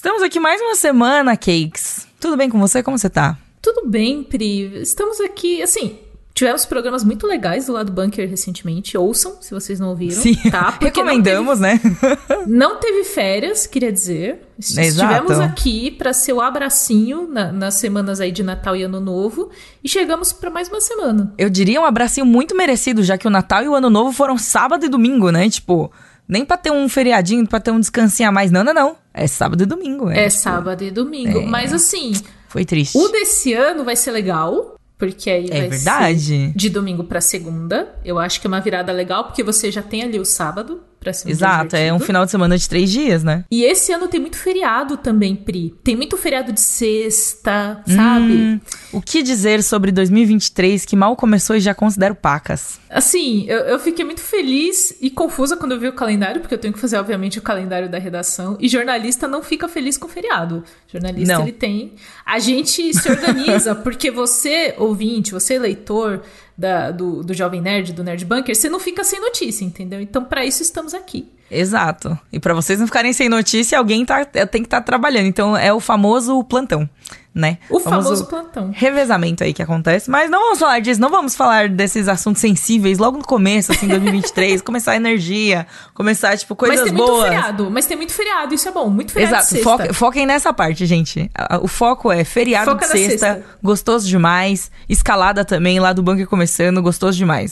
Estamos aqui mais uma semana, Cakes. Tudo bem com você? Como você tá? Tudo bem, Pri. Estamos aqui, assim, tivemos programas muito legais do lado Bunker recentemente. Ouçam, se vocês não ouviram. Sim, tá? Recomendamos, não teve, né? não teve férias, queria dizer. Exato. Estivemos aqui para ser o abracinho na, nas semanas aí de Natal e Ano Novo. E chegamos para mais uma semana. Eu diria um abracinho muito merecido, já que o Natal e o Ano Novo foram sábado e domingo, né? Tipo... Nem pra ter um feriadinho, pra ter um descansinho a mais. Não, não, não. É sábado e domingo. É, é sábado e domingo. É... Mas assim. Foi triste. O desse ano vai ser legal. Porque aí é vai verdade. ser de domingo para segunda. Eu acho que é uma virada legal, porque você já tem ali o sábado pra ser Exato, é um final de semana de três dias, né? E esse ano tem muito feriado também, Pri. Tem muito feriado de sexta, sabe? Hum, o que dizer sobre 2023 que mal começou e já considero pacas? Assim, eu, eu fiquei muito feliz e confusa quando eu vi o calendário, porque eu tenho que fazer, obviamente, o calendário da redação. E jornalista não fica feliz com feriado. Jornalista, não. ele tem. A gente se organiza, porque você, ouvinte, você, leitor, da, do, do Jovem Nerd, do Nerd Bunker, você não fica sem notícia, entendeu? Então, para isso estamos aqui. Exato. E para vocês não ficarem sem notícia, alguém tá, tem que estar tá trabalhando. Então, é o famoso plantão né? O famoso, famoso plantão. Revezamento aí que acontece. Mas não vamos falar disso, não vamos falar desses assuntos sensíveis logo no começo, assim, 2023. começar a energia, começar, tipo, coisas boas. Mas tem boas. muito feriado, mas tem muito feriado, isso é bom. Muito feriado Exato, sexta. Foca, foquem nessa parte, gente. O foco é feriado Foca de sexta, sexta, gostoso demais. Escalada também, lá do bunker começando, gostoso demais.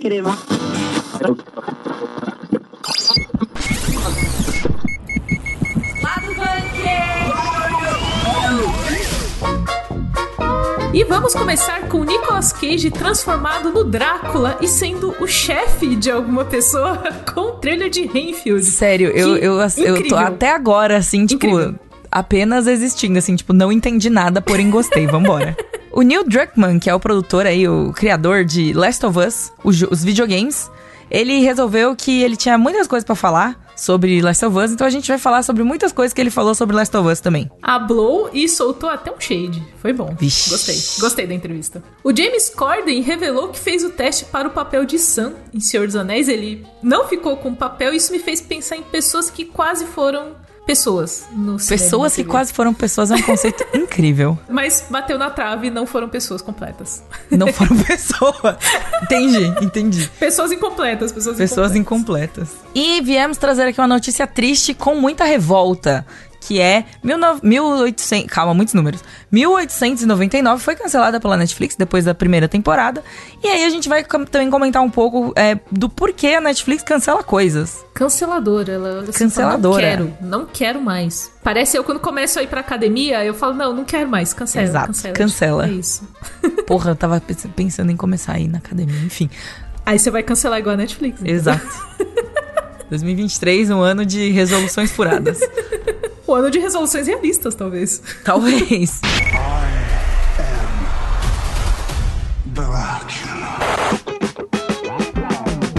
Crema. E vamos começar com Nicolas Cage transformado no Drácula e sendo o chefe de alguma pessoa com o trailer de Renfield. Sério, eu, eu, eu tô até agora, assim, tipo, incrível. apenas existindo, assim, tipo, não entendi nada, porém gostei, vambora. o Neil Druckmann, que é o produtor aí, o criador de Last of Us, os, os videogames, ele resolveu que ele tinha muitas coisas para falar sobre Last of Us, então a gente vai falar sobre muitas coisas que ele falou sobre Last of Us também. Hablou e soltou até um shade. Foi bom. Vixe. Gostei. Gostei da entrevista. O James Corden revelou que fez o teste para o papel de Sam em Senhor dos Anéis. Ele não ficou com o papel, isso me fez pensar em pessoas que quase foram pessoas no cinema. Pessoas que quase foram pessoas é um conceito incrível. Mas bateu na trave e não foram pessoas completas. Não foram pessoas. entendi, entendi. Pessoas incompletas, pessoas, pessoas incompletas. incompletas. E viemos trazer aqui uma notícia triste com muita revolta que é 1800, calma, muitos números. 1899 foi cancelada pela Netflix depois da primeira temporada. E aí a gente vai também comentar um pouco é, do porquê a Netflix cancela coisas. Canceladora, ela, ela Canceladora. Fala, não quero, não quero mais. Parece eu quando começo a ir pra academia, eu falo, não, não quero mais, cancela. Exato, cancela. cancela. É isso. Porra, eu tava pensando em começar a ir na academia, enfim. Aí você vai cancelar igual a Netflix. Então. Exato. 2023, um ano de resoluções furadas. O ano de resoluções realistas, talvez. Talvez.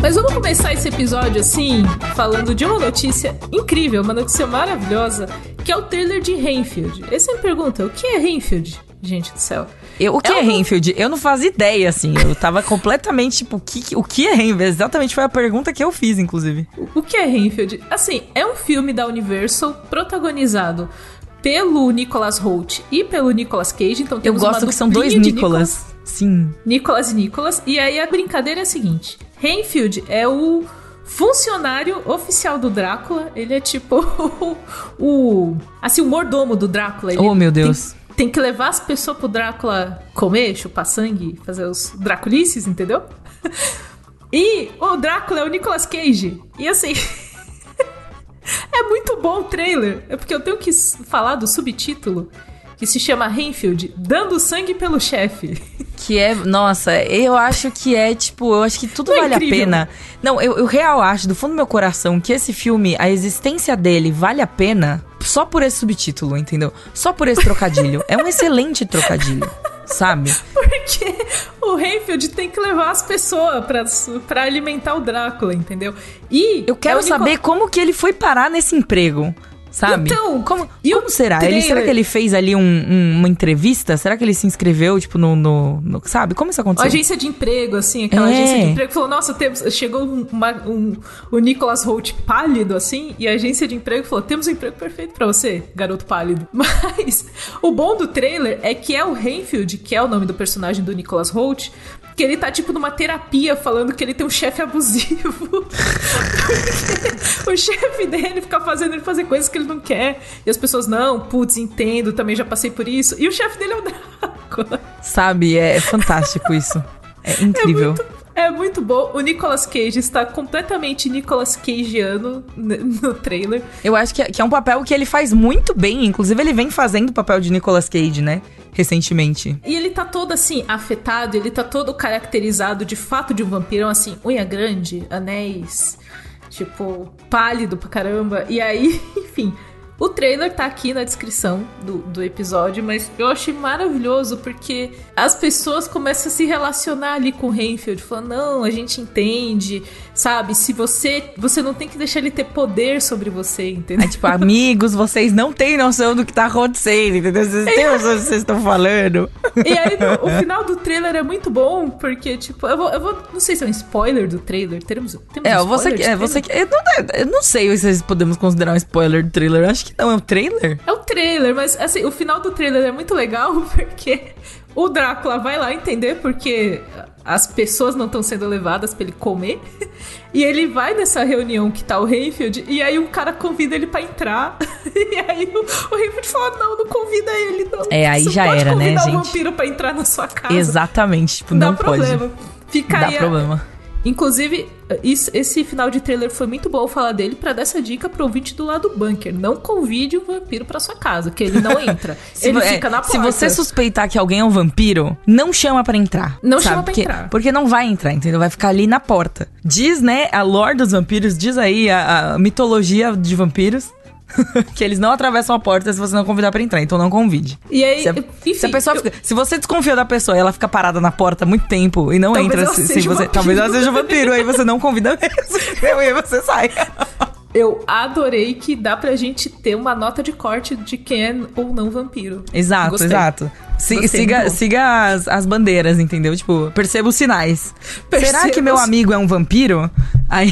Mas vamos começar esse episódio assim, falando de uma notícia incrível, uma notícia maravilhosa, que é o trailer de Renfield. Aí você me pergunta, o que é Renfield? Gente do céu. Eu, o que é, é Renfield? Eu não fazia ideia, assim. Eu tava completamente, tipo, o que, o que é Renfield? Exatamente foi a pergunta que eu fiz, inclusive. O, que é Renfield? Assim, é um filme da Universal protagonizado pelo Nicholas Holt e pelo Nicolas Cage. Então temos Eu gosto que são dois Nicolas. Sim. Nicolas e Nicolas. E aí a brincadeira é a seguinte: Renfield é o funcionário oficial do Drácula. Ele é tipo o, assim o mordomo do Drácula. Ele oh meu Deus. Tem, tem que levar as pessoas pro Drácula comer, chupar sangue, fazer os Draculices, entendeu? E o Drácula é o Nicolas Cage. E assim. é muito bom o trailer. É porque eu tenho que falar do subtítulo que se chama Renfield, Dando Sangue pelo Chefe. Que é, nossa, eu acho que é, tipo, eu acho que tudo Não é vale é a pena. Não, eu, eu real acho, do fundo do meu coração, que esse filme, a existência dele vale a pena só por esse subtítulo, entendeu? Só por esse trocadilho. é um excelente trocadilho. Sabe? Porque o Renfield tem que levar as pessoas pra, pra alimentar o Drácula, entendeu? E. Eu quero é saber como que ele foi parar nesse emprego sabe? Então, como, como será? Ele, será que ele fez ali um, um, uma entrevista? Será que ele se inscreveu, tipo, no, no, no Sabe? Como isso aconteceu? Agência de emprego, assim, aquela é. agência de emprego falou: nossa, temos, chegou uma, um, o Nicholas Holt pálido, assim, e a agência de emprego falou: temos um emprego perfeito para você, garoto pálido. Mas o bom do trailer é que é o Renfield, que é o nome do personagem do Nicholas Holt, que ele tá, tipo, numa terapia falando que ele tem um chefe abusivo. o chefe dele fica fazendo ele fazer coisas que ele não quer. E as pessoas, não, putz, entendo, também já passei por isso. E o chefe dele é o Drácula. Sabe, é fantástico isso. É incrível. É muito... É muito bom. O Nicolas Cage está completamente Nicolas Cageano no trailer. Eu acho que é, que é um papel que ele faz muito bem. Inclusive, ele vem fazendo o papel de Nicolas Cage, né? recentemente. E ele tá todo assim, afetado, ele tá todo caracterizado de fato de um vampiro, assim, unha grande, anéis, tipo, pálido pra caramba. E aí, enfim. O trailer tá aqui na descrição do, do episódio, mas eu achei maravilhoso porque as pessoas começam a se relacionar ali com o Renfield, falando, não, a gente entende, sabe? Se você. Você não tem que deixar ele ter poder sobre você, entendeu? É tipo, amigos, vocês não têm noção do que tá acontecendo, entendeu? Vocês têm noção do que vocês estão falando. E aí, o final do trailer é muito bom, porque, tipo, eu vou. Eu vou não sei se é um spoiler do trailer. Teremos, temos é, um você que. É, você que eu, não, eu não sei se podemos considerar um spoiler do trailer. Acho que não, é o trailer? É o trailer, mas assim, o final do trailer é muito legal porque o Drácula vai lá entender porque as pessoas não estão sendo levadas para ele comer. E ele vai nessa reunião que tá o Rayfield, e aí um cara convida ele para entrar. E aí o, o Rayfield fala: Não, não convida ele, não. É, aí Você já era, né, gente? um vampiro pra entrar na sua casa. Exatamente, tipo, Dá não problema. pode. Fica Dá aí. problema. Inclusive, esse final de trailer foi muito bom falar dele para dar essa dica pro ouvinte do lado do bunker. Não convide um vampiro para sua casa, que ele não entra. ele é, fica na porta. Se você suspeitar que alguém é um vampiro, não chama para entrar. Não sabe? chama pra porque, entrar. Porque não vai entrar, entendeu? Vai ficar ali na porta. Diz, né, a lore dos vampiros, diz aí a, a mitologia de vampiros que eles não atravessam a porta se você não convidar para entrar, então não convide. E aí, se a, enfim, se a pessoa eu... fica, se você desconfia da pessoa e ela fica parada na porta muito tempo e não talvez entra se, se você, talvez ela seja um vampiro, aí você não convida mesmo, e aí você sai. Eu adorei que dá pra gente ter uma nota de corte de quem é ou não vampiro. Exato, Gostei. exato. Si, siga siga as, as, bandeiras, entendeu? Tipo, perceba os sinais. Perceba Será que meu amigo é um vampiro? Aí.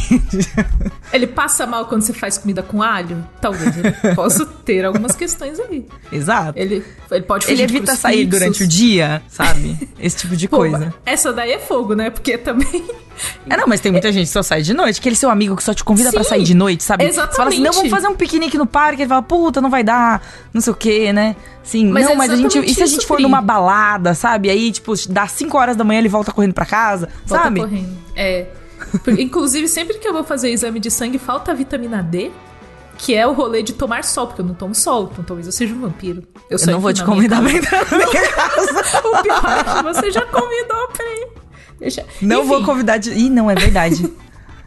Ele passa mal quando você faz comida com alho? Talvez. Ele possa ter algumas questões ali. Exato. Ele, ele pode Ele evita sair fixos. durante o dia, sabe? Esse tipo de Pô, coisa. Essa daí é fogo, né? Porque também. É, não, mas tem muita é... gente que só sai de noite. Aquele seu amigo que só te convida para sair de noite, sabe? Exatamente. Você fala assim: não, vamos fazer um piquenique no parque. Ele fala, puta, não vai dar, não sei o quê, né? Sim, mas não, é mas a gente. E se a gente for numa balada, sabe? Aí, tipo, dá 5 horas da manhã ele volta correndo pra casa, volta sabe? correndo. É. Inclusive, sempre que eu vou fazer exame de sangue, falta a vitamina D. Que é o rolê de tomar sol, porque eu não tomo sol, então talvez eu seja um vampiro. Eu, eu não vou te convidar pra entrar na minha casa. o pior é que você já convidou pra ir. Deixa... Não Enfim. vou convidar de. Ih, não, é verdade.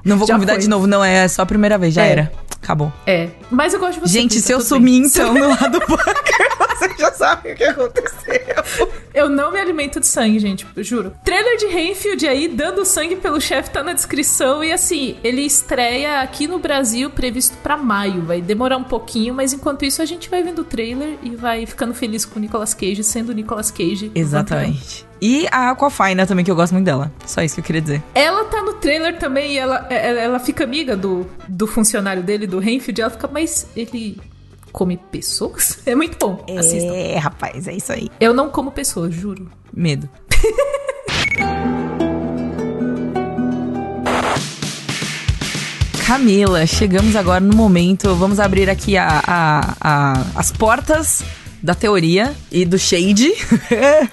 Não vou já convidar foi. de novo, não. É só a primeira vez, já é. era. Acabou. É. Mas eu gosto de você. Gente, se eu sumir então no lado bunker, você já sabe o que aconteceu. Eu não me alimento de sangue, gente, juro. Trailer de Renfield aí, dando sangue pelo chefe, tá na descrição. E assim, ele estreia aqui no Brasil, previsto para maio. Vai demorar um pouquinho, mas enquanto isso a gente vai vendo o trailer e vai ficando feliz com o Nicolas Cage, sendo o Nicolas Cage. Exatamente. E a Aquafina também, que eu gosto muito dela. Só isso que eu queria dizer. Ela tá no trailer também e ela, ela, ela fica amiga do, do funcionário dele, do Renfield. Ela fica, mas ele come pessoas? É muito bom. É, Assistam. rapaz, é isso aí. Eu não como pessoas, juro. Medo. Camila, chegamos agora no momento. Vamos abrir aqui a, a, a as portas da teoria e do shade.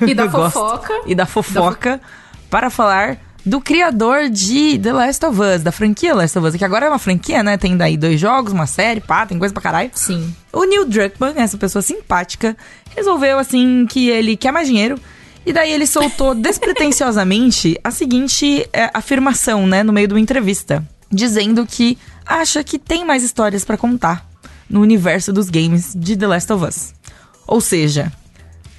E da fofoca. E da fofoca da fo para falar do criador de The Last of Us, da franquia Last of Us, que agora é uma franquia, né? Tem daí dois jogos, uma série, pá, tem coisa pra caralho. Sim. O Neil Druckmann, essa pessoa simpática, resolveu, assim, que ele quer mais dinheiro. E daí ele soltou despretensiosamente a seguinte é, afirmação, né, no meio de uma entrevista, dizendo que acha que tem mais histórias para contar no universo dos games de The Last of Us. Ou seja,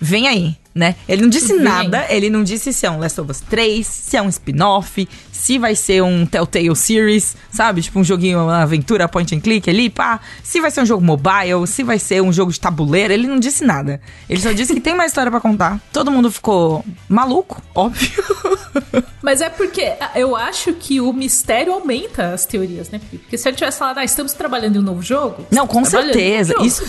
vem aí. Né? Ele não disse nada, ele não disse se é um Last of Us 3, se é um spin-off, se vai ser um Telltale Series, sabe? Tipo um joguinho, uma aventura point and click ali, pá. Se vai ser um jogo mobile, se vai ser um jogo de tabuleiro, ele não disse nada. Ele só disse que tem uma história para contar. Todo mundo ficou maluco, óbvio. Mas é porque eu acho que o mistério aumenta as teorias, né? Porque se ele tivesse falado, ah, estamos trabalhando em um novo jogo. Não, com certeza. Um Isso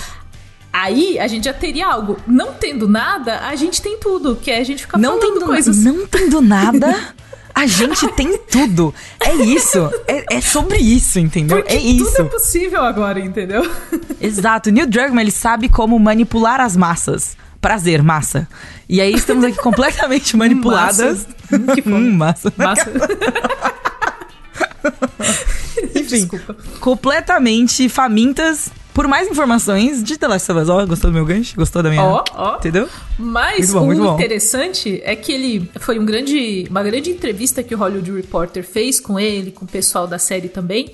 Aí a gente já teria algo. Não tendo nada, a gente tem tudo, que é a gente ficar não falando tendo, coisas. Não tendo nada. A gente tem tudo. É isso. É, é sobre isso, entendeu? Porque é isso. Tudo é possível agora, entendeu? Exato. Neil Druckmann, ele sabe como manipular as massas. Prazer, massa. E aí estamos aqui completamente manipuladas. Massa. Que fome. Hum, massa. Massa. Enfim, Desculpa. completamente famintas por mais informações de The Last of Us. Ó, oh, gostou do meu gancho? Gostou da minha... Ó, oh, ó. Oh. Entendeu? Mas bom, o interessante é que ele... Foi um grande, uma grande entrevista que o Hollywood Reporter fez com ele, com o pessoal da série também.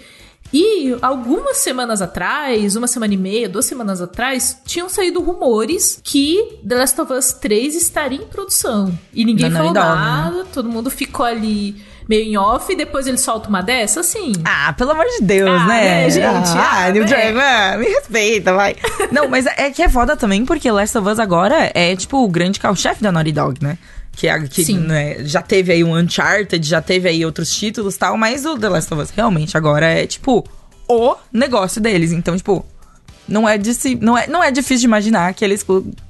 E algumas semanas atrás, uma semana e meia, duas semanas atrás, tinham saído rumores que The Last of Us 3 estaria em produção. E ninguém não, falou não, nada, né? todo mundo ficou ali meio em off e depois ele solta uma dessa, assim. Ah, pelo amor de Deus, ah, né? né? gente? Ah, ah New né? me respeita, vai. Não, mas é que é foda também, porque Last of Us agora é, tipo, o grande carro-chefe da Naughty Dog, né? Que, é, que né, já teve aí um Uncharted, já teve aí outros títulos e tal, mas o The Last of Us realmente agora é, tipo, o negócio deles. Então, tipo, não é, de se, não, é, não é difícil de imaginar que eles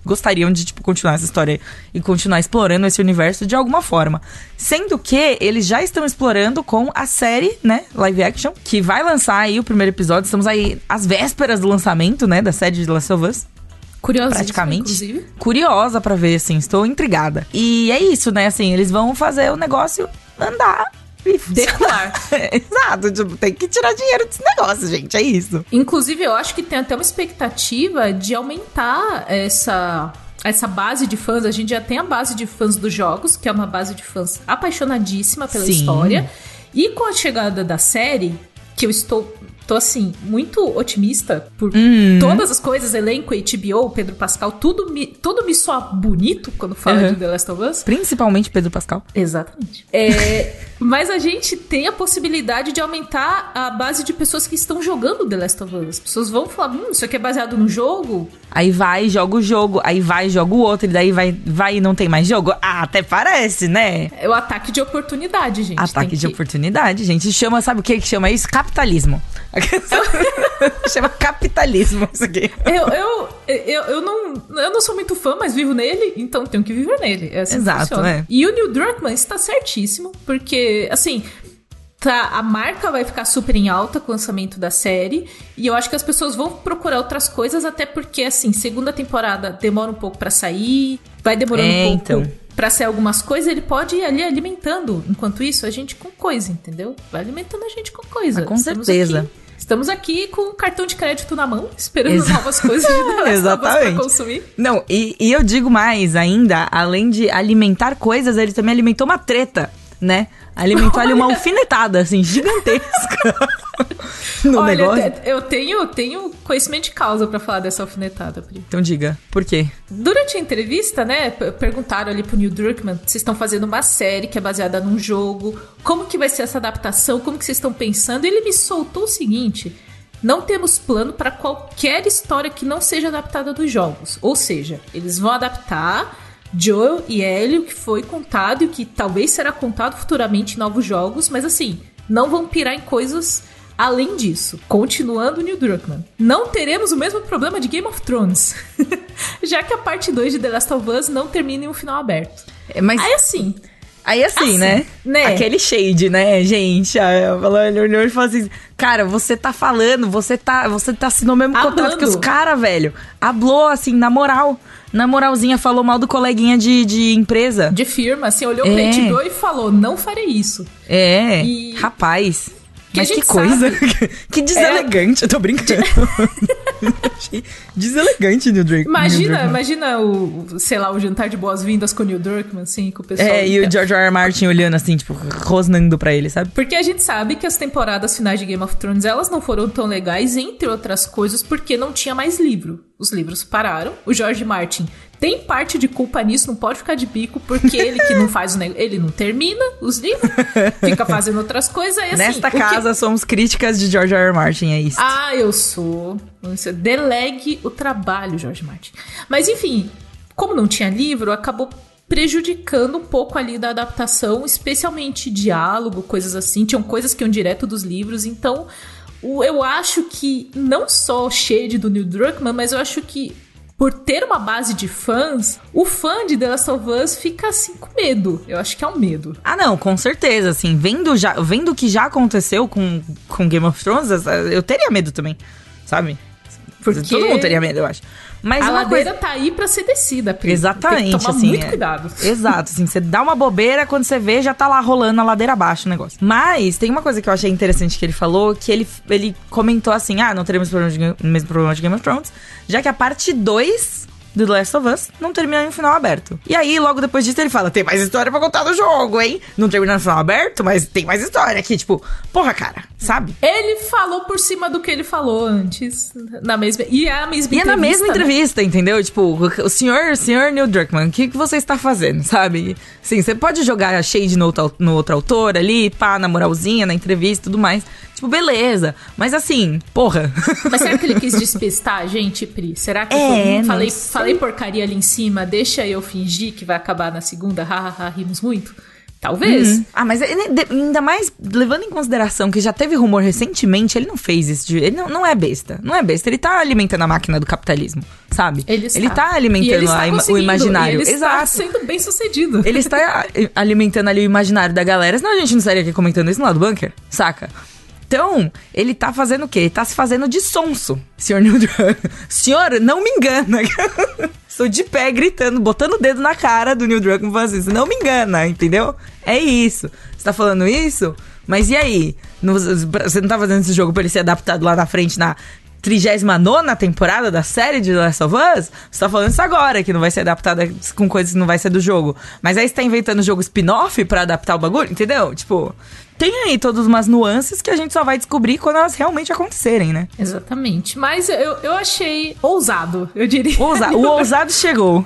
gostariam de tipo, continuar essa história e continuar explorando esse universo de alguma forma. Sendo que eles já estão explorando com a série, né, live action, que vai lançar aí o primeiro episódio. Estamos aí às vésperas do lançamento, né, da série de The Last of Us. Curiosa, praticamente. Inclusive. Curiosa para ver, assim, estou intrigada. E é isso, né, assim, eles vão fazer o negócio andar Decolar. Exato, tipo, tem que tirar dinheiro desse negócio, gente, é isso. Inclusive, eu acho que tem até uma expectativa de aumentar essa essa base de fãs, a gente já tem a base de fãs dos jogos, que é uma base de fãs apaixonadíssima pela Sim. história. E com a chegada da série, que eu estou tô assim, muito otimista por uhum. todas as coisas, elenco, HBO, Pedro Pascal, tudo me, tudo me soa bonito quando fala uhum. de The Last of Us. Principalmente Pedro Pascal. Exatamente. É, mas a gente tem a possibilidade de aumentar a base de pessoas que estão jogando The Last of Us. As pessoas vão falar, hum, isso aqui é baseado no jogo? Aí vai, joga o jogo, aí vai, joga o outro, e daí vai, vai e não tem mais jogo. Ah, até parece, né? É o ataque de oportunidade, gente. Ataque de que... oportunidade, gente. Chama, sabe o que que chama isso? Capitalismo. Chama capitalismo isso aqui. Eu, eu, eu, eu, não, eu não sou muito fã, mas vivo nele, então tenho que viver nele. É assim Exato, né? E o Neil Druckmann está certíssimo, porque, assim, tá, a marca vai ficar super em alta com o lançamento da série. E eu acho que as pessoas vão procurar outras coisas, até porque, assim, segunda temporada demora um pouco para sair, vai demorando é, um pouco. Então para ser algumas coisas, ele pode ir ali alimentando. Enquanto isso, a gente com coisa, entendeu? Vai alimentando a gente com coisa. Ah, com Estamos certeza. Aqui, estamos aqui com o cartão de crédito na mão, esperando Exa novas coisas de Exatamente. pra consumir. Não, e, e eu digo mais ainda, além de alimentar coisas, ele também alimentou uma treta, né? Alimentou ali uma alfinetada, assim, gigantesca. no Olha, negócio. eu tenho, tenho conhecimento de causa para falar dessa alfinetada, Pri. Então diga, por quê? Durante a entrevista, né, perguntaram ali pro Neil Druckmann se estão fazendo uma série que é baseada num jogo, como que vai ser essa adaptação, como que vocês estão pensando. E ele me soltou o seguinte... Não temos plano para qualquer história que não seja adaptada dos jogos. Ou seja, eles vão adaptar Joel e Ellie, o que foi contado e o que talvez será contado futuramente em novos jogos, mas assim, não vão pirar em coisas além disso. Continuando Neil Druckmann, não teremos o mesmo problema de Game of Thrones, já que a parte 2 de The Last of Us não termina em um final aberto. É, mas... Aí assim, Aí assim, assim né? né? Aquele shade, né, gente? Ele olhou e falou assim: Cara, você tá falando, você tá, você tá assinando o mesmo Hablando. contrato que os caras, velho. Hablou, assim, na moral. Na moralzinha, falou mal do coleguinha de, de empresa. De firma, assim, olhou é. o cliente e falou: Não farei isso. É. E... Rapaz. Que Mas que coisa. que deselegante. É... Eu tô brincando. Deselegante Neil Drake. Imagina, imagina o, sei lá, o jantar de boas-vindas com o Neil Druckmann, assim, com o pessoal. É, e o George R. R. Martin olhando assim, tipo, rosnando pra ele, sabe? Porque a gente sabe que as temporadas finais de Game of Thrones, elas não foram tão legais, entre outras coisas, porque não tinha mais livro. Os livros pararam. O George Martin tem parte de culpa nisso, não pode ficar de bico, porque ele que não faz o negócio, ele não termina os livros, fica fazendo outras coisas. E, assim, Nesta casa que... somos críticas de George R. R. Martin, é isso. Ah, eu sou. Delegue o trabalho, George Martin. Mas enfim, como não tinha livro, acabou prejudicando um pouco ali da adaptação, especialmente diálogo, coisas assim. Tinham coisas que iam direto dos livros, então eu acho que não só o shade do Neil Druckmann, mas eu acho que por ter uma base de fãs, o fã de The Last of Us fica assim com medo. Eu acho que é um medo. Ah, não, com certeza, assim, vendo já, vendo o que já aconteceu com, com Game of Thrones, eu teria medo também, sabe? Porque todo mundo teria medo, eu acho. Mas a ladeira coisa... tá aí pra ser descida, Pri. Exatamente, Tem que tomar assim. muito é... cuidado. Exato, assim, você dá uma bobeira, quando você vê, já tá lá rolando a ladeira abaixo o negócio. Mas tem uma coisa que eu achei interessante que ele falou, que ele, ele comentou assim: ah, não teremos problema de, mesmo problema de Game of Thrones, já que a parte 2 do The Last of Us não termina em um final aberto. E aí, logo depois disso, ele fala: tem mais história pra contar no jogo, hein? Não termina no final aberto, mas tem mais história aqui. Tipo, porra, cara, sabe? Ele falou por cima do que ele falou antes. Na mesma. E é a mesma e entrevista. E é na mesma né? entrevista, entendeu? Tipo, o senhor, o senhor Neil Druckmann, o que, que você está fazendo, sabe? Sim, você pode jogar shade no outro, no outro autor ali, pá, na moralzinha, na entrevista e tudo mais. Tipo, beleza. Mas assim, porra. Mas será que ele quis despistar a gente, Pri? Será que é, falei, falei porcaria ali em cima, deixa eu fingir que vai acabar na segunda, hahaha, rimos muito? Talvez. Uhum. Ah, mas ainda mais levando em consideração que já teve rumor recentemente, ele não fez isso. Ele não, não é besta. Não é besta. Ele tá alimentando a máquina do capitalismo, sabe? Ele está, ele tá alimentando ele está o imaginário. ele Exato. está sendo bem sucedido. Ele está alimentando ali o imaginário da galera. Senão a gente não estaria aqui comentando isso lá do bunker, saca? Então, ele tá fazendo o quê? Ele tá se fazendo de sonso, senhor Neil Senhor, não me engana. Estou de pé gritando, botando o dedo na cara do Neil Druckmann falando assim, não me engana, entendeu? É isso. Você tá falando isso? Mas e aí? você não tá fazendo esse jogo pra ele ser adaptado lá na frente na 39 temporada da série de The Last of Us, você tá falando isso agora, que não vai ser adaptada com coisas que não vai ser do jogo. Mas aí você tá inventando jogo spin-off pra adaptar o bagulho, entendeu? Tipo, tem aí todas umas nuances que a gente só vai descobrir quando elas realmente acontecerem, né? Exatamente. Mas eu, eu achei ousado, eu diria. Ousa o ousado chegou.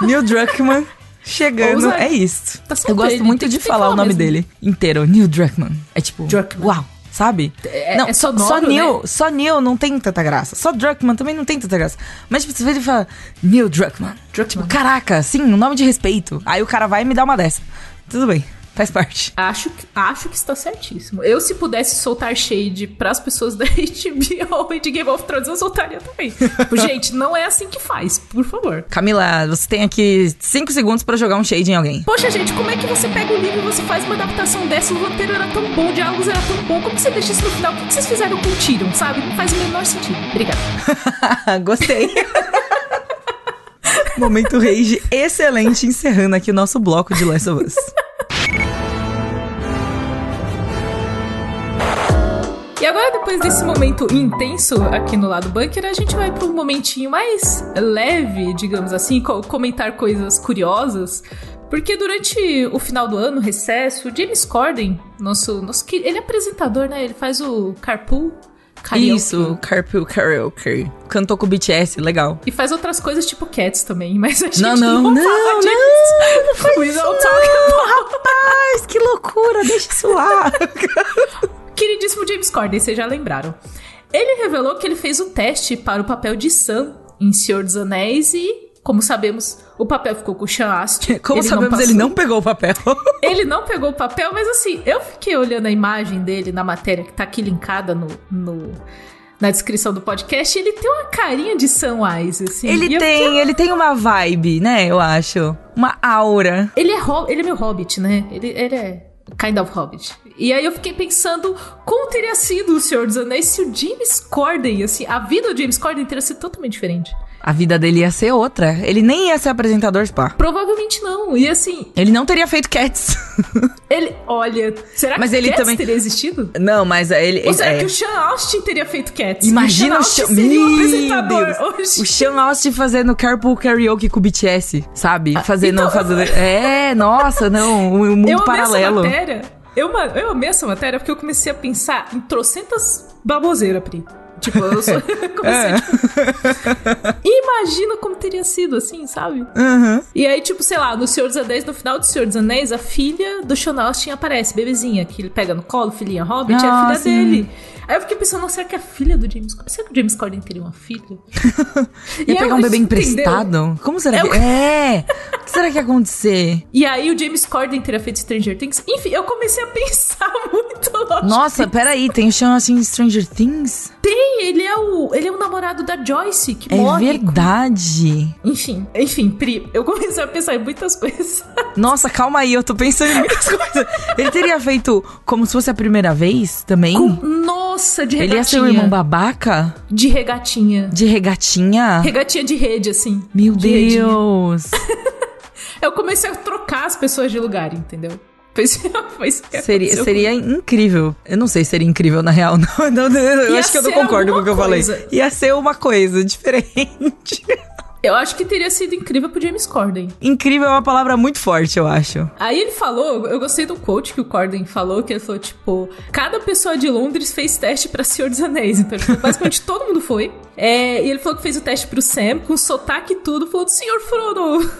Neil Druckmann chegando. Ousado. É isso. Tá eu gosto muito de falar o nome mesmo. dele inteiro. Neil Druckmann. É tipo, Druckmann. uau sabe? É, não, é sonoro, só Neil, né? só Neil não tem tanta graça. Só Druckmann também não tem tanta graça. Mas tipo, você vê ele fala Neil Druckmann. Druckmann. Tipo, caraca, sim, um nome de respeito. Aí o cara vai e me dá uma dessa. Tudo bem. Faz parte. Acho, acho que está certíssimo. Eu, se pudesse soltar shade pras pessoas da HBO e de Game of Thrones, eu soltaria também. Tipo, gente, não é assim que faz, por favor. Camila, você tem aqui 5 segundos para jogar um shade em alguém. Poxa, gente, como é que você pega o livro e você faz uma adaptação dessa? O roteiro era tão bom, o diálogos era tão bom. Como você deixa isso no final? O que vocês fizeram com o Tyrion, sabe? Não faz o menor sentido. Obrigada. Gostei. Momento rage excelente, encerrando aqui o nosso bloco de Last of Us. Depois desse momento intenso aqui no lado bunker, a gente vai para um momentinho mais leve, digamos assim, comentar coisas curiosas. Porque durante o final do ano, recesso, o James Corden, nosso, nosso ele é apresentador, né? Ele faz o Carpool Karaoke. Isso, Carpool Karaoke. Cantou com o BTS, legal. E faz outras coisas tipo Cats também, mas a gente não, não, não, não, não, não, não não, rapaz, que loucura, deixa isso lá. Corden, vocês já lembraram. Ele revelou que ele fez o teste para o papel de Sam em Senhor dos Anéis e, como sabemos, o papel ficou com o Sean Astin. Como ele sabemos, não ele não pegou o papel. ele não pegou o papel, mas assim, eu fiquei olhando a imagem dele na matéria que tá aqui linkada no, no na descrição do podcast, ele tem uma carinha de Sam Wise, assim. Ele tem, fiquei... ele tem uma vibe, né, eu acho. Uma aura. Ele é, ele é meu hobbit, né? Ele, ele é kind of hobbit. E aí eu fiquei pensando como teria sido o Senhor dos Anéis se o James Corden, assim, a vida do James Corden teria sido totalmente diferente. A vida dele ia ser outra. Ele nem ia ser apresentador spa. Provavelmente não. E assim. Ele não teria feito Cats. ele. Olha, será mas que ele Cats também... teria existido? Não, mas ele. Ou será é... que o Sean Austin teria feito Cats? Imagina o Sean Austin seria o apresentador hoje. O Sean Austin fazendo Carpool Karaoke com o BTS, sabe? Ah, fazendo. Então... fazendo... É, nossa, não. Um mundo eu paralelo. Essa matéria. Eu, eu amei essa matéria porque eu comecei a pensar em trocentas baboseiras, Pri. Tipo, eu sou. comecei, É. tipo, Imagina como teria sido, assim, sabe? Uhum. E aí, tipo, sei lá, no Senhor dos Anéis, no final do Senhor dos Anéis, a filha do Sean Austin aparece, bebezinha, que ele pega no colo, filhinha Hobbit, é a Ah, filha sim. dele. Aí eu fiquei pensando, será que é a filha do James Corden? Será que o James Corden teria uma filha? Ia E pegar um bebê entendeu? emprestado? Como será É que... o- É! O que será que ia acontecer? E aí o James Corden teria feito Stranger Things? Enfim, eu comecei a pensar muito longe. Nossa, peraí, tem o chão assim Stranger Things? Tem, ele é o, ele é o namorado da Joyce, que É morre. verdade. Enfim, enfim, Pri, eu comecei a pensar em muitas coisas. Nossa, calma aí, eu tô pensando em muitas coisas. Ele teria feito como se fosse a primeira vez também? Nossa, de Ele regatinha. ia ser o irmão babaca? De regatinha. De regatinha? Regatinha de rede, assim. Meu De. Deus. Eu comecei a trocar as pessoas de lugar, entendeu? Foi isso- foi isso que Seria, seria incrível. Eu não sei se seria incrível na real, não. não, eu Ia acho que eu não concordo com o que eu alguma falei. coisa. Ia ser uma coisa diferente. Eu acho que teria sido incrível pro James Corden. incrível é uma palavra muito forte, eu acho. Aí ele falou, eu gostei do quote que o Corden falou, que ele falou, tipo, cada pessoa de Londres fez teste pra Senhor dos Anéis. Então, tipo, basicamente todo mundo foi. É, e ele falou que fez o teste pro Sam, com sotaque e tudo, falou do Senhor Frodo.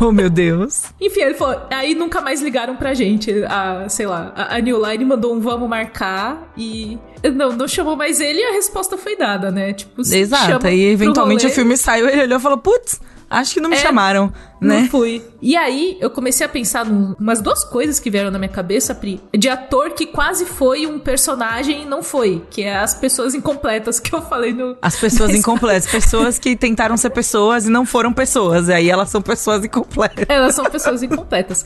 Oh, meu Deus. Enfim, ele falou, aí nunca mais ligaram pra gente. A, sei lá, a, a New Line mandou um vamos marcar e. Não, não chamou mais ele e a resposta foi dada, né? Tipo, Exato. E eventualmente o filme saiu, ele olhou e falou: Putz, acho que não me É, chamaram, Não né? fui. E aí, eu comecei a pensar em umas duas coisas que vieram na minha cabeça, Pri. De ator que quase foi um personagem e não foi. Que é as pessoas incompletas que eu falei no. As pessoas incompletas, pessoas que tentaram ser pessoas e não foram pessoas, e aí elas são pessoas incompletas. Elas são pessoas incompletas.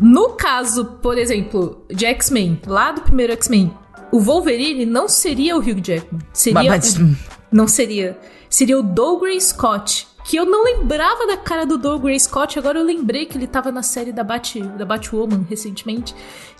No caso, por exemplo, de X-Men, lá do primeiro X-Men, o Wolverine não seria o Hugh Jackman. Seria Mas- o- Não seria. Seria o Dougray Scott. Que eu não lembrava da cara do Dougray Scott, agora eu lembrei que ele tava na série da, Bat, da Batwoman recentemente.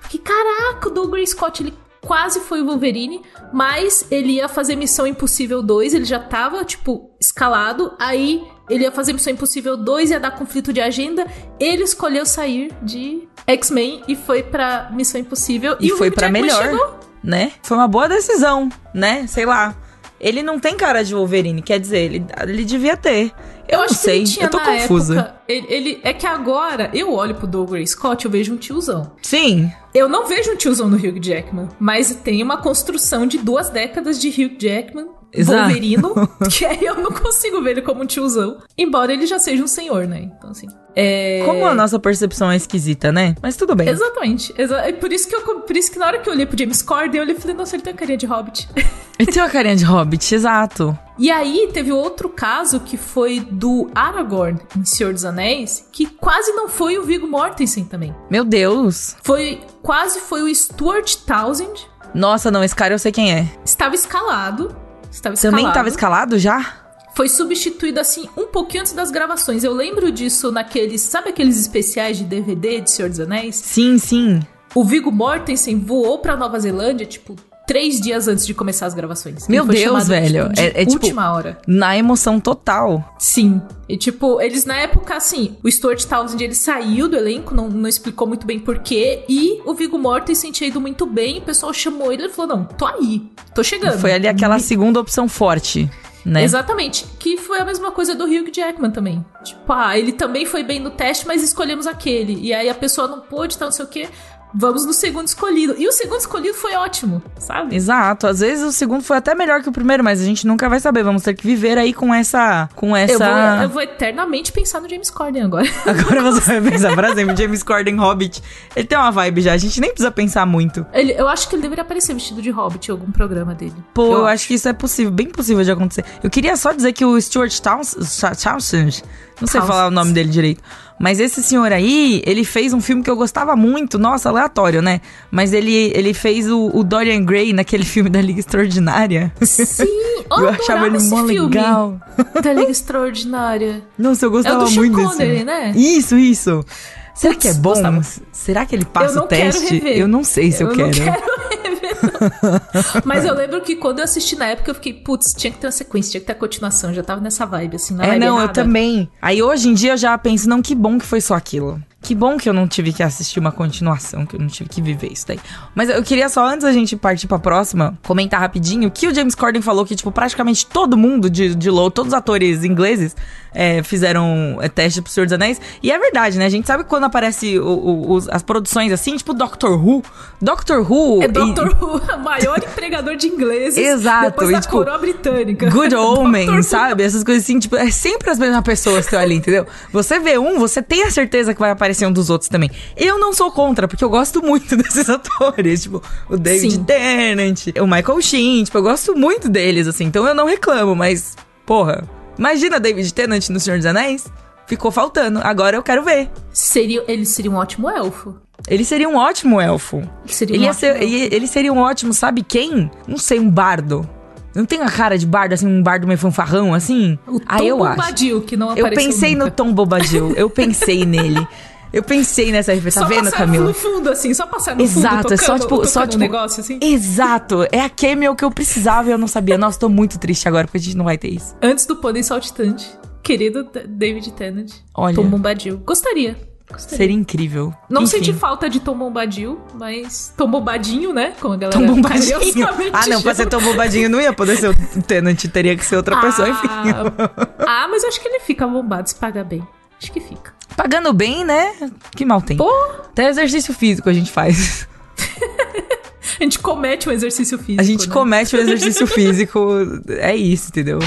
Que caraca, o Dougray Scott, ele quase foi o Wolverine, mas ele ia fazer Missão Impossível 2, ele já tava, tipo, escalado, aí ele ia fazer Missão Impossível 2, ia dar conflito de agenda, ele escolheu sair de X-Men e foi pra Missão Impossível. E, o foi Jackman melhor, chegou. né? Foi uma boa decisão, né? Sei lá. Ele não tem cara de Wolverine, quer dizer, ele, ele devia ter. Eu, não acho sei, que ele tinha eu tô na confusa. época. Ele, ele- é que agora eu olho pro Douglas Scott, eu vejo um tiozão. Sim, Eu não vejo um tiozão no Hugh Jackman, mas tem uma construção de duas décadas de Hugh Jackman. Exato. Wolverino, que aí eu não consigo ver ele como um tiozão. Embora ele já seja um senhor, né? Então, assim. É... como a nossa percepção é esquisita, né? Mas tudo bem. Exatamente. Exa é por isso que eu por isso que na hora que eu olhei pro James Corden, eu olhei e falei, nossa, ele tem uma carinha de hobbit. Ele tem uma carinha de hobbit, exato. E aí teve outro caso que foi do Aragorn em Senhor dos Anéis, que quase não foi o Viggo Mortensen também. Meu Deus. Foi quase foi o Stuart Townsend. Nossa, não, esse cara eu sei quem é. Estava escalado. Estava escalado. Também tava escalado já? Foi substituído assim um pouquinho antes das gravações. Eu lembro disso naqueles, sabe aqueles especiais de DVD de Senhor dos Anéis? Sim, sim. O Viggo Mortensen voou pra Nova Zelândia, tipo, três dias antes de começar as gravações. Meu Deus, chamado, velho. Tipo, de É- é tipo- última hora. Na emoção total. Sim. E tipo, eles na época, assim, o Stuart Townsend ele saiu do elenco, não, não explicou muito bem porquê, e o Viggo Mortensen tinha ido muito bem, o pessoal chamou ele e falou: Não, tô aí, tô chegando. Foi ali aquela segunda opção forte, né? Exatamente. Que foi a mesma coisa do Hugh Jackman também. Tipo, ah, ele também foi bem no teste, mas escolhemos aquele. E aí a pessoa não pôde, tal, não sei o quê. Vamos no segundo escolhido. E o segundo escolhido foi ótimo, sabe? Exato. Às vezes o segundo foi até melhor que o primeiro, mas a gente nunca vai saber. Vamos ter que viver aí com essa. Com essa. Eu, vou, eu vou eternamente pensar no James Corden agora. Agora você vai pensar, por exemplo, James Corden Hobbit. Ele tem uma vibe já, a gente nem precisa pensar muito. Ele- eu acho que ele deveria aparecer vestido de Hobbit em algum programa dele. Pô, eu, acho que isso é possível, bem possível de acontecer. Eu queria só dizer que o Stuart Towns- Townsend, não sei falar o nome dele direito, mas esse senhor aí, ele fez um filme que eu gostava muito, nossa, aleatório, né? Mas ele, ele fez o, o Dorian Gray naquele filme da Liga Extraordinária. Sim, eu achava ele mó legal. Da Liga Extraordinária. Nossa, eu gostava É o do Sean muito desse Connery, né? Isso, isso. Será que é bom? gostava. Será que ele passa Eu não o teste? Eu não sei se eu, não quero. quero Mas eu lembro que quando eu assisti na época, eu fiquei, putz, tinha que ter uma sequência, tinha que ter a continuação. Eu já tava nessa vibe, assim, na É, não, eu errada. também. Aí hoje em dia eu já penso, não, que bom que foi só aquilo. Que bom que eu não tive que assistir uma continuação, que eu não tive que viver isso daí. Mas eu queria só, antes da gente partir pra próxima, comentar rapidinho que o James Corden falou que, tipo, praticamente todo mundo de, de LOL, todos os atores ingleses, é, fizeram é, teste pro Senhor dos Anéis. E é verdade, né? A gente sabe quando aparece o, o, os, as produções assim, tipo Doctor Who. Doctor Who. É Doctor e... Who, o maior empregador de ingleses. Exato. Depois da tipo, coroa britânica. Good Omen, sabe? Essas coisas assim, tipo, é sempre as mesmas pessoas que estão ali, entendeu? Você vê um, você tem a certeza que vai aparecer um dos outros também. Eu não sou contra, porque eu gosto muito desses atores. Tipo, o David Sim. Tennant, o Michael Sheen, tipo, eu gosto muito deles, assim. Então eu não reclamo, mas, porra, Imagina David Tennant no Senhor dos Anéis? Ficou faltando. Agora eu quero ver. Seria, ele seria um ótimo elfo. Ele seria um ótimo elfo. Ele seria, ele, um ser, ele, ele seria um ótimo, sabe quem? Não sei, um bardo. Não tem a cara de bardo, assim, um bardo meio fanfarrão, assim? O Tom ah, eu Bobadil, acho. que não apareceu Eu pensei nunca. no Tom Bobadil. Eu pensei nele. Eu pensei nessa referência. Tá vendo, Camila? no fundo, assim, só passar no Exato, fundo, é só tipo, só tipo um negócio assim. Exato, é a cameo que eu precisava e eu não sabia. Nossa, tô muito triste agora porque a gente não vai ter isso. Antes do pônei saltitante, querido David Tennant, Olha, Tom Bombadil. Gostaria. Gostaria. Seria incrível. Não Enfim. senti falta de Tom Bombadil, mas Tom Bombadinho, né? Como a galera Tom Bombadinho. Ah, não, pra ser Tom Bombadinho não ia poder ser o Tenant, teria que ser outra ah, pessoa, enfim. ah, mas eu acho que ele fica bombado se paga bem. Acho que fica. Pagando bem, né? Que mal tem. Pô. Até exercício físico a gente faz. a gente comete um exercício físico. A gente né? comete um exercício físico. É isso, entendeu?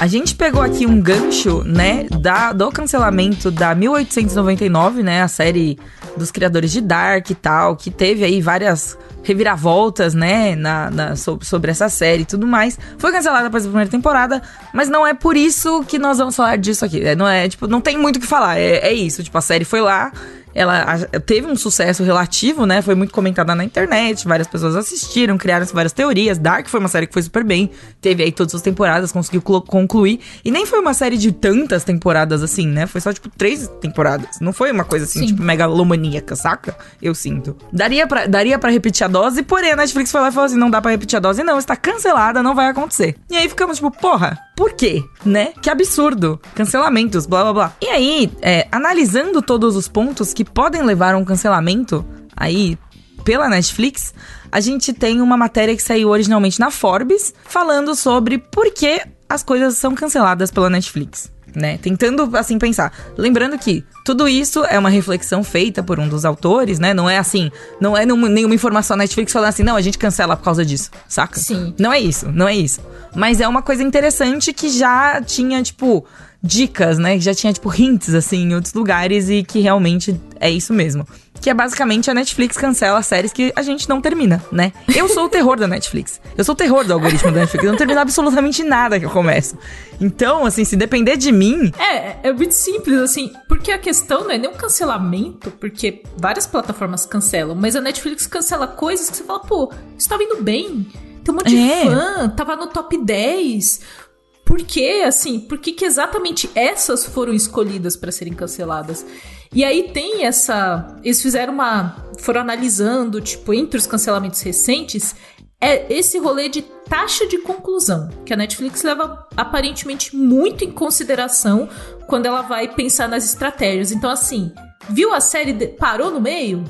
A gente pegou aqui um gancho, né, da, do cancelamento da 1899, né, a série dos criadores de Dark e tal, que teve aí várias reviravoltas, né, na, na sobre, essa série e tudo mais. Foi cancelada após a primeira temporada, mas não é por isso que nós vamos falar disso aqui. É, não é, tipo, não tem muito o que falar. É, é isso, tipo, a série foi lá, ela teve um sucesso relativo, né? Foi muito comentada na internet, várias pessoas assistiram, criaram várias teorias. Dark foi uma série que foi super bem, teve aí todas as temporadas, conseguiu concluir. E nem foi uma série de tantas temporadas assim, né? Foi só, tipo, três temporadas. Não foi uma coisa assim, Sim. tipo, megalomaníaca, saca? Eu sinto. Daria pra, daria pra repetir a dose, porém a Netflix foi lá e falou assim: não dá pra repetir a dose, não, está cancelada, não vai acontecer. E aí ficamos, tipo, porra, por quê? Né? Que absurdo. Cancelamentos, blá blá blá. E aí, é, analisando todos os pontos que podem levar a um cancelamento aí pela Netflix, a gente tem uma matéria que saiu originalmente na Forbes falando sobre por que as coisas são canceladas pela Netflix né? Tentando, assim, pensar. Lembrando que tudo isso é uma reflexão feita por um dos autores, né? Não é assim, não é nenhuma informação na Netflix falando assim, não, a gente cancela por causa disso, saca? Sim. Não é isso, não é isso. Mas é uma coisa interessante que já tinha, tipo, dicas, né? Que já tinha, tipo, hints, assim, em outros lugares e que realmente é isso mesmo. Que é basicamente a Netflix cancela séries que a gente não termina, né? Eu sou o terror da Netflix. Eu sou o terror do algoritmo da Netflix. Eu não termino absolutamente nada que eu começo. Então, assim, se depender de mim. É, é muito simples, assim. Porque a questão não é nem um cancelamento, porque várias plataformas cancelam, mas a Netflix cancela coisas que você fala, pô, isso tá vindo bem. Tem um monte é. de fã, tava no top 10 por que, assim, por que, que exatamente essas foram escolhidas para serem canceladas? E aí tem essa. Eles fizeram uma. foram analisando, tipo, entre os cancelamentos recentes, é esse rolê de taxa de conclusão, que a Netflix leva aparentemente muito em consideração quando ela vai pensar nas estratégias. Então, assim, viu a série, de... parou no meio?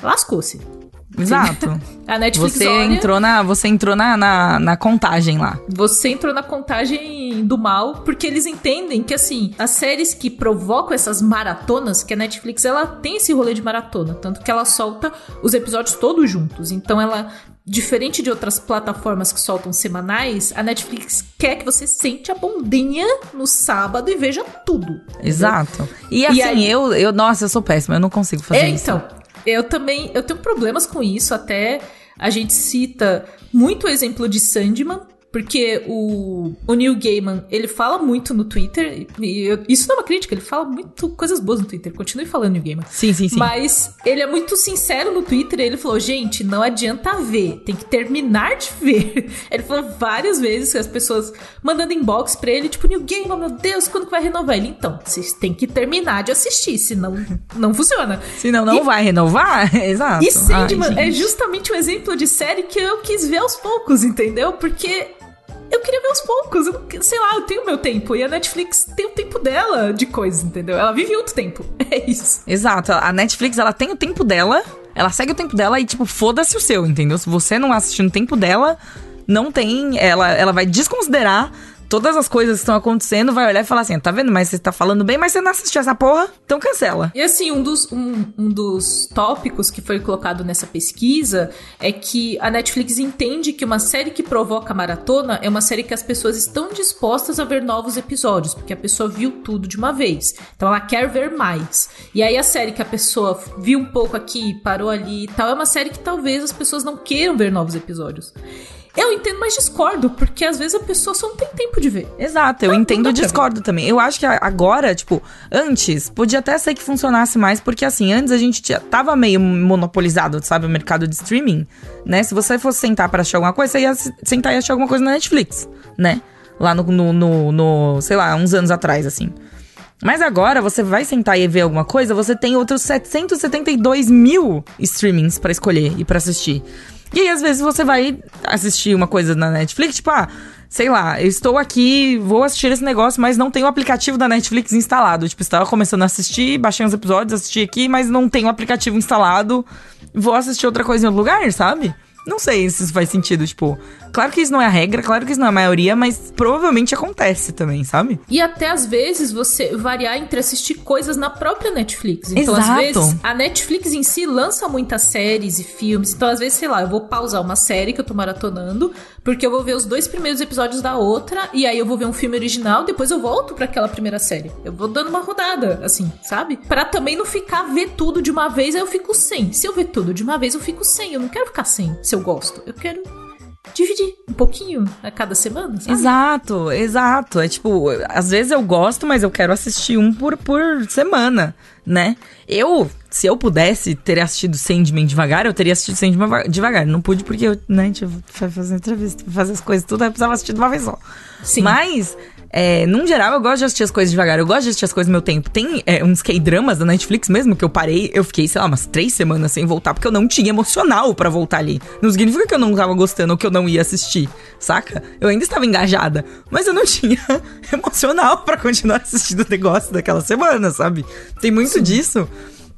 Lascou-se. Exato. A Netflix você olha, entrou na Você entrou na, na, na, contagem lá. Você entrou na contagem do mal, porque eles entendem que, assim, as séries que provocam essas maratonas, que a Netflix, ela tem esse rolê de maratona, tanto que ela solta os episódios todos juntos. Então ela diferente de outras plataformas que soltam semanais, a Netflix quer que você sente a bondinha no sábado e veja tudo. Exato. E assim, e aí, eu, eu, nossa, eu sou péssima, eu não consigo fazer é, isso. Então, eu também, eu tenho problemas com isso, até a gente cita muito o exemplo de Sandman, porque o, o Neil Gaiman, ele fala muito no Twitter, e eu, isso não é uma crítica, ele fala muito coisas boas no Twitter, continue falando Neil Gaiman. Sim, sim, sim. Mas ele é muito sincero no Twitter, ele falou, gente, não adianta ver, tem que terminar de ver. Ele falou várias vezes que as pessoas mandando inbox pra ele, tipo, Neil Gaiman, meu Deus, quando que vai renovar? Ele, então, vocês têm que terminar de assistir, senão não funciona. Senão não e, vai renovar? Exato. E Sandman Ai, é justamente um exemplo de série que eu quis ver aos poucos, entendeu? Porque eu queria ver aos poucos. Eu, sei lá, eu tenho meu tempo. E a Netflix tem o tempo dela de coisas, entendeu? Ela vive outro tempo. É isso. Exato. A Netflix, ela tem o tempo dela. Ela segue o tempo dela e, tipo, foda-se o seu, entendeu? Se você não assistir no tempo dela, não tem. Ela, ela vai desconsiderar todas as coisas que estão acontecendo, vai olhar e falar assim: tá vendo? Mas você tá falando bem, mas você não assistiu essa porra, então cancela. E assim, um dos, um, um dos tópicos que foi colocado nessa pesquisa é que a Netflix entende que uma série que provoca maratona é uma série que as pessoas estão dispostas a ver novos episódios, porque a pessoa viu tudo de uma vez. Então ela quer ver mais. E aí a série que a pessoa viu um pouco aqui, parou ali e tal, é uma série que talvez as pessoas não queiram ver novos episódios. Eu entendo, mas discordo, porque às vezes a pessoa só não tem tempo de ver. Exato, eu ah, entendo e discordo também. Eu acho que agora, tipo, antes, podia até ser que funcionasse mais, porque assim, antes a gente tava meio monopolizado, sabe, o mercado de streaming, né? Se você fosse sentar para assistir alguma coisa, você ia sentar e assistir alguma coisa na Netflix, né? Lá no, no, no, no sei lá, uns anos atrás, assim. Mas agora, você vai sentar e ver alguma coisa, você tem outros 772 mil streamings para escolher e para assistir. E aí, às vezes, você vai assistir uma coisa na Netflix, tipo, ah, sei lá, estou aqui, vou assistir esse negócio, mas não tenho o aplicativo da Netflix instalado. Tipo, estava começando a assistir, baixei uns episódios, assisti aqui, mas não tenho o aplicativo instalado. Vou assistir outra coisa em outro lugar, sabe? Não sei se isso faz sentido, tipo. Claro que isso não é a regra, claro que isso não é a maioria, mas provavelmente acontece também, sabe? E até às vezes você variar entre assistir coisas na própria Netflix. Então, Exato. às vezes, a Netflix em si lança muitas séries e filmes. Então, às vezes, sei lá, eu vou pausar uma série que eu tô maratonando, porque eu vou ver os dois primeiros episódios da outra, e aí eu vou ver um filme original, depois eu volto para aquela primeira série. Eu vou dando uma rodada, assim, sabe? Para também não ficar ver tudo de uma vez, aí eu fico sem. Se eu ver tudo de uma vez, eu fico sem. Eu não quero ficar sem, se eu gosto. Eu quero dividir um pouquinho a cada semana, sabe? Exato, exato. É tipo, às vezes eu gosto, mas eu quero assistir um por, por semana, né? Eu, se eu pudesse ter assistido Sandman devagar, eu teria assistido Sandman devagar. Não pude porque eu, né, tive fazer entrevista, fazer as coisas tudo, eu precisava assistir de uma vez só. Sim. Mas é, num geral, eu gosto de assistir as coisas devagar. Eu gosto de assistir as coisas no meu tempo. Tem é, uns K-dramas da Netflix mesmo que eu parei. Eu fiquei, sei lá, umas três semanas sem voltar, porque eu não tinha emocional para voltar ali. Não significa que eu não tava gostando ou que eu não ia assistir, saca? Eu ainda estava engajada, mas eu não tinha emocional para continuar assistindo o negócio daquela semana, sabe? Tem muito Sim. disso.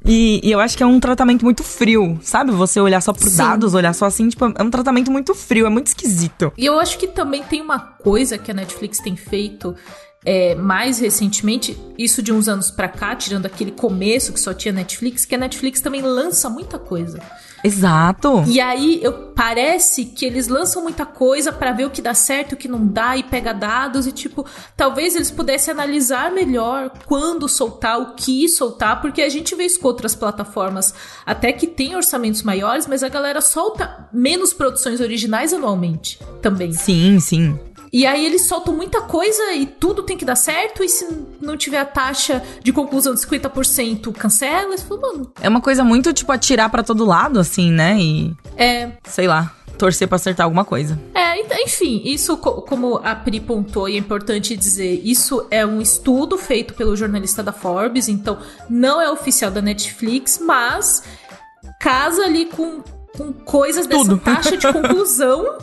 E, e, eu acho que é um tratamento muito frio, sabe? Você olhar só por Sim. dados, olhar só assim, tipo, é um tratamento muito frio, é muito esquisito. E eu acho que também tem uma coisa que a Netflix tem feito é, mais recentemente, isso de uns anos pra cá, tirando aquele começo que só tinha Netflix, que a Netflix também lança muita coisa. Exato. E aí eu parece que eles lançam muita coisa para ver o que dá certo, o que não dá e pega dados e tipo, talvez eles pudessem analisar melhor quando soltar, o que soltar, porque a gente vê isso com outras plataformas até que tem orçamentos maiores, mas a galera solta menos produções originais anualmente também. Sim, sim. E aí eles soltam muita coisa e tudo tem que dar certo. E se não tiver a taxa de conclusão de 50%, cancela. Eles falam, mano. É uma coisa muito, tipo, atirar para todo lado, assim, né? E. É. Sei lá torcer para acertar alguma coisa. É, enfim, isso, como a Pri pontou, e é importante dizer, isso é um estudo feito pelo jornalista da Forbes, então não é oficial da Netflix, mas casa ali com, com coisas Tudo. dessa taxa de conclusão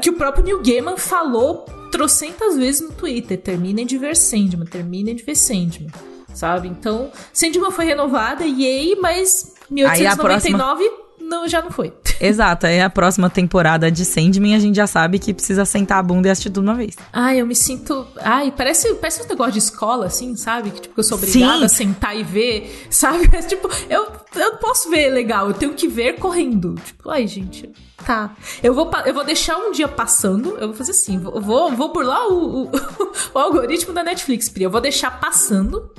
que o próprio Neil Gaiman falou trocentas vezes no Twitter. Terminem de ver Sandman, terminem de ver Sandman. Sabe? Então, Sandman foi renovada, yay, mas 1899 próxima... não, já não foi. Exato, aí a próxima temporada de Sandman a gente já sabe que precisa sentar a bunda e assistir tudo uma vez. Ai, eu me sinto. Ai, parece, parece um negócio de escola, assim, sabe? Que tipo, eu sou obrigada Sim. a sentar e ver, sabe? Mas, tipo, eu, eu não posso ver legal, eu tenho que ver correndo. Tipo, ai, gente. Tá. Eu vou, eu vou deixar um dia passando. Eu vou fazer assim. Vou, vou, vou burlar o, o, o algoritmo da Netflix, Pri. Eu vou deixar passando.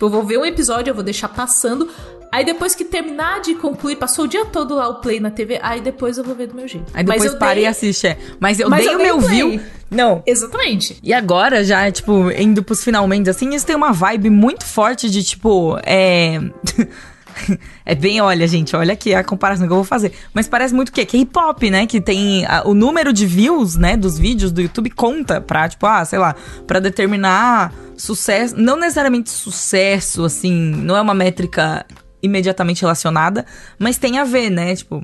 Tipo, eu vou ver um episódio, eu vou deixar passando. Aí depois que terminar de concluir, passou o dia todo lá o play na TV, aí depois eu vou ver do meu jeito. Aí depois para dei... e assiste, é. Mas eu Mas dei eu o meu view. Não. Exatamente. E agora, já, tipo, indo pros finalmente, assim, isso tem uma vibe muito forte de, tipo, é. é bem, olha, gente, olha aqui a comparação que eu vou fazer. Mas parece muito o quê? K-pop, né? Que tem a, o número de views, né, dos vídeos do YouTube conta pra, tipo, ah, sei lá, pra determinar sucesso. Não necessariamente sucesso, assim, não é uma métrica imediatamente relacionada, mas tem a ver, né? Tipo,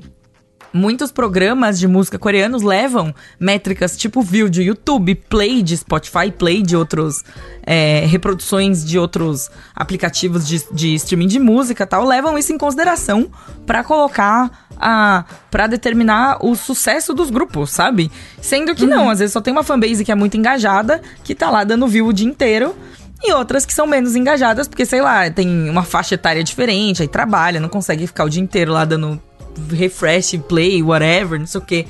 muitos programas de música coreanos levam métricas tipo view de YouTube, play de Spotify, play de outros é, reproduções de outros aplicativos de, de streaming de música tal, levam isso em consideração para colocar a para determinar o sucesso dos grupos, sabe? Sendo que uhum. não, às vezes só tem uma fanbase que é muito engajada, que tá lá dando view o dia inteiro, e outras que são menos engajadas, porque, sei lá, tem uma faixa etária diferente, aí trabalha, não consegue ficar o dia inteiro lá dando refresh, play, whatever, não sei o quê.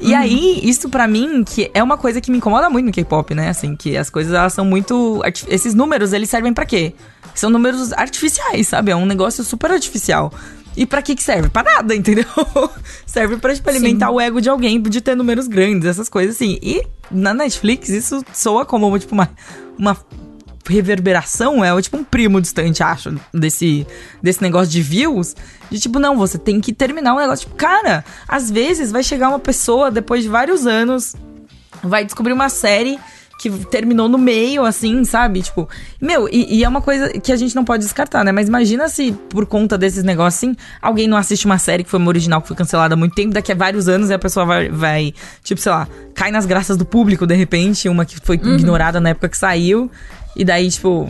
E uhum. aí, isso para mim, que é uma coisa que me incomoda muito no K-pop, né? Assim, que as coisas elas são muito. Esses números, eles servem para quê? São números artificiais, sabe? É um negócio super artificial. E para que que serve? Para nada, entendeu? serve para tipo, alimentar Sim. o ego de alguém de ter números grandes, essas coisas assim. E na Netflix isso soa como tipo uma, uma reverberação é tipo um primo distante, acho, desse, desse negócio de views. De tipo, não, você tem que terminar o um negócio. Tipo, cara, às vezes vai chegar uma pessoa depois de vários anos, vai descobrir uma série que terminou no meio, assim, sabe? Tipo, meu, e, e, é uma coisa que a gente não pode descartar, né? Mas imagina se, por conta desses negócios assim, alguém não assiste uma série que foi uma original que foi cancelada há muito tempo, daqui a vários anos e a pessoa vai, vai tipo, sei lá, cai nas graças do público, de repente, uma que foi uhum. ignorada na época que saiu. E daí, tipo,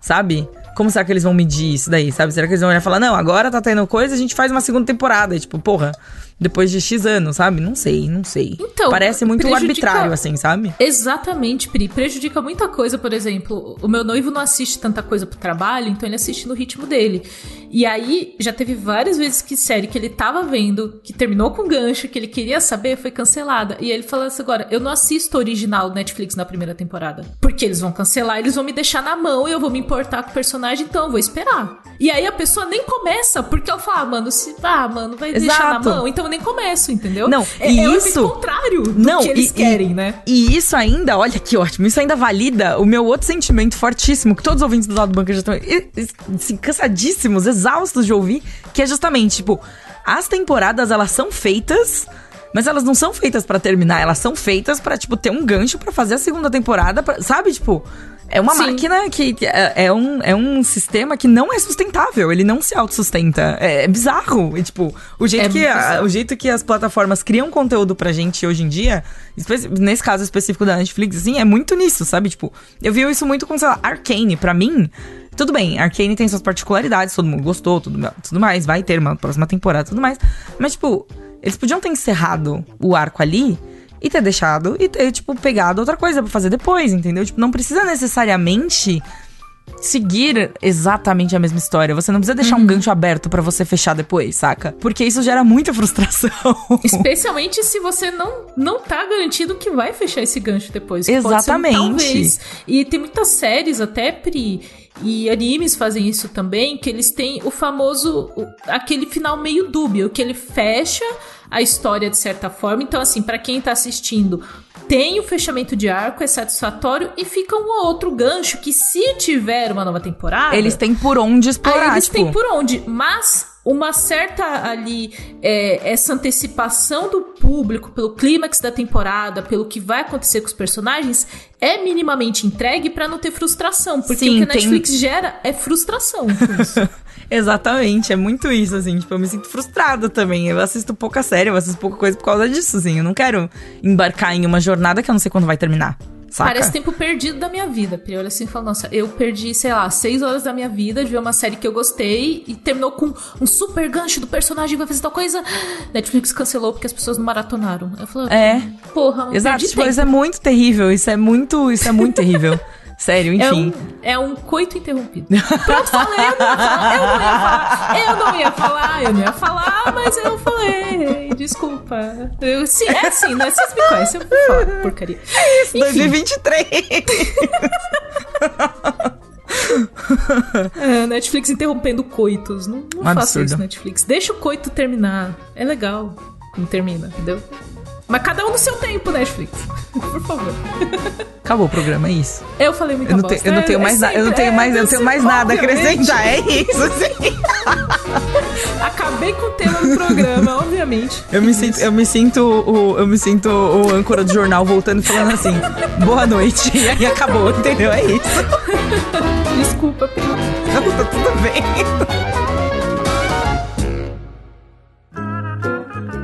sabe? Como será que eles vão medir isso daí, sabe? Será que eles vão olhar e falar, não, agora tá tendo coisa, a gente faz uma segunda temporada. E, tipo, porra, depois de X anos, sabe? Não sei, não sei. Então, Parece muito prejudica... arbitrário, assim, sabe? Exatamente, Pri. Prejudica muita coisa, por exemplo, o meu noivo não assiste tanta coisa pro trabalho, então ele assiste no ritmo dele. E aí, já teve várias vezes que série que ele tava vendo, que terminou com gancho, que ele queria saber, foi cancelada. E ele falou assim: agora, eu não assisto original Netflix na primeira temporada. Porque eles vão cancelar, eles vão me deixar na mão e eu vou me importar com o personagem, então eu vou esperar. E aí a pessoa nem começa, porque ela fala, ah, mano, se. Ah, mano, vai Exato. deixar na mão, então eu nem começo, entendeu? Não, é, e é isso. o contrário do não, que eles e, querem, e, né? E isso ainda, olha que ótimo, isso ainda valida o meu outro sentimento fortíssimo, que todos os ouvintes do lado do banco já estão assim, cansadíssimos, exaustos de ouvir, que é justamente, tipo, as temporadas elas são feitas. Mas elas não são feitas para terminar, elas são feitas para tipo, ter um gancho para fazer a segunda temporada, pra, sabe? Tipo, é uma Sim. máquina que, é, é, um, é um sistema que não é sustentável, ele não se autossustenta. É, é bizarro. E, tipo, o jeito, é que a, o jeito que as plataformas criam conteúdo pra gente hoje em dia, nesse caso específico da Netflix, assim, é muito nisso, sabe? Tipo, eu vi isso muito com, sei lá, Arcane. Pra mim, tudo bem, Arcane tem suas particularidades, todo mundo gostou, tudo, tudo mais, vai ter uma próxima temporada, tudo mais. Mas, tipo, eles podiam ter encerrado o arco ali e ter deixado e ter, tipo, pegado outra coisa para fazer depois, entendeu? Tipo, não precisa necessariamente seguir exatamente a mesma história. Você não precisa deixar uhum. um gancho aberto para você fechar depois, saca? Porque isso gera muita frustração. Especialmente se você não não tá garantido que vai fechar esse gancho depois. Exatamente. Um, talvez. E tem muitas séries até pri e animes fazem isso também, que eles têm o famoso aquele final meio dúbio, que ele fecha a história de certa forma. Então, assim, para quem tá assistindo, tem o fechamento de arco, é satisfatório e fica um ou outro gancho que, se tiver uma nova temporada. Eles têm por onde explorar. eles tipo... têm por onde. Mas uma certa ali é, essa antecipação do público pelo clímax da temporada, pelo que vai acontecer com os personagens, é minimamente entregue para não ter frustração, porque Sim, o que a Netflix tem... gera é frustração. Exatamente, é muito isso, assim, tipo, eu me sinto frustrada também. Eu assisto pouca série, eu assisto pouca coisa por causa disso, assim. Eu não quero embarcar em uma jornada que eu não sei quando vai terminar. Saca? Parece tempo perdido da minha vida. Pri, olha assim e fala, nossa, eu perdi, sei lá, seis horas da minha vida de ver uma série que eu gostei e terminou com um super gancho do personagem vai fazer tal coisa. Netflix cancelou porque as pessoas não maratonaram. Eu falei, é. Porra, Exato, tipo, isso é muito terrível. Isso é muito, isso é muito terrível. Sério, enfim. É um, é um coito interrompido. Pronto, falei, eu não, falar, eu não ia falar, eu não ia falar, eu não ia falar, mas eu falei, desculpa. Eu, sim, é assim, né? Vocês me conhecem, eu vou falar porcaria. É isso, enfim. 2023. é, Netflix interrompendo coitos. Não, não faça isso, Netflix. Deixa o coito terminar. É legal. Não termina, entendeu? Mas cada um no seu tempo, Netflix. Por favor. Acabou o programa, é isso. Eu falei muito eu não, eu não tenho mais nada, eu não tenho mais, eu não tenho mais nada a acrescentar, é isso, sim. Acabei com o tema do programa, obviamente. Eu me sinto, eu me sinto o, eu me sinto o âncora do jornal voltando e falando assim: "Boa noite". E aí acabou, entendeu? É isso. Desculpa. Não, tá tudo bem.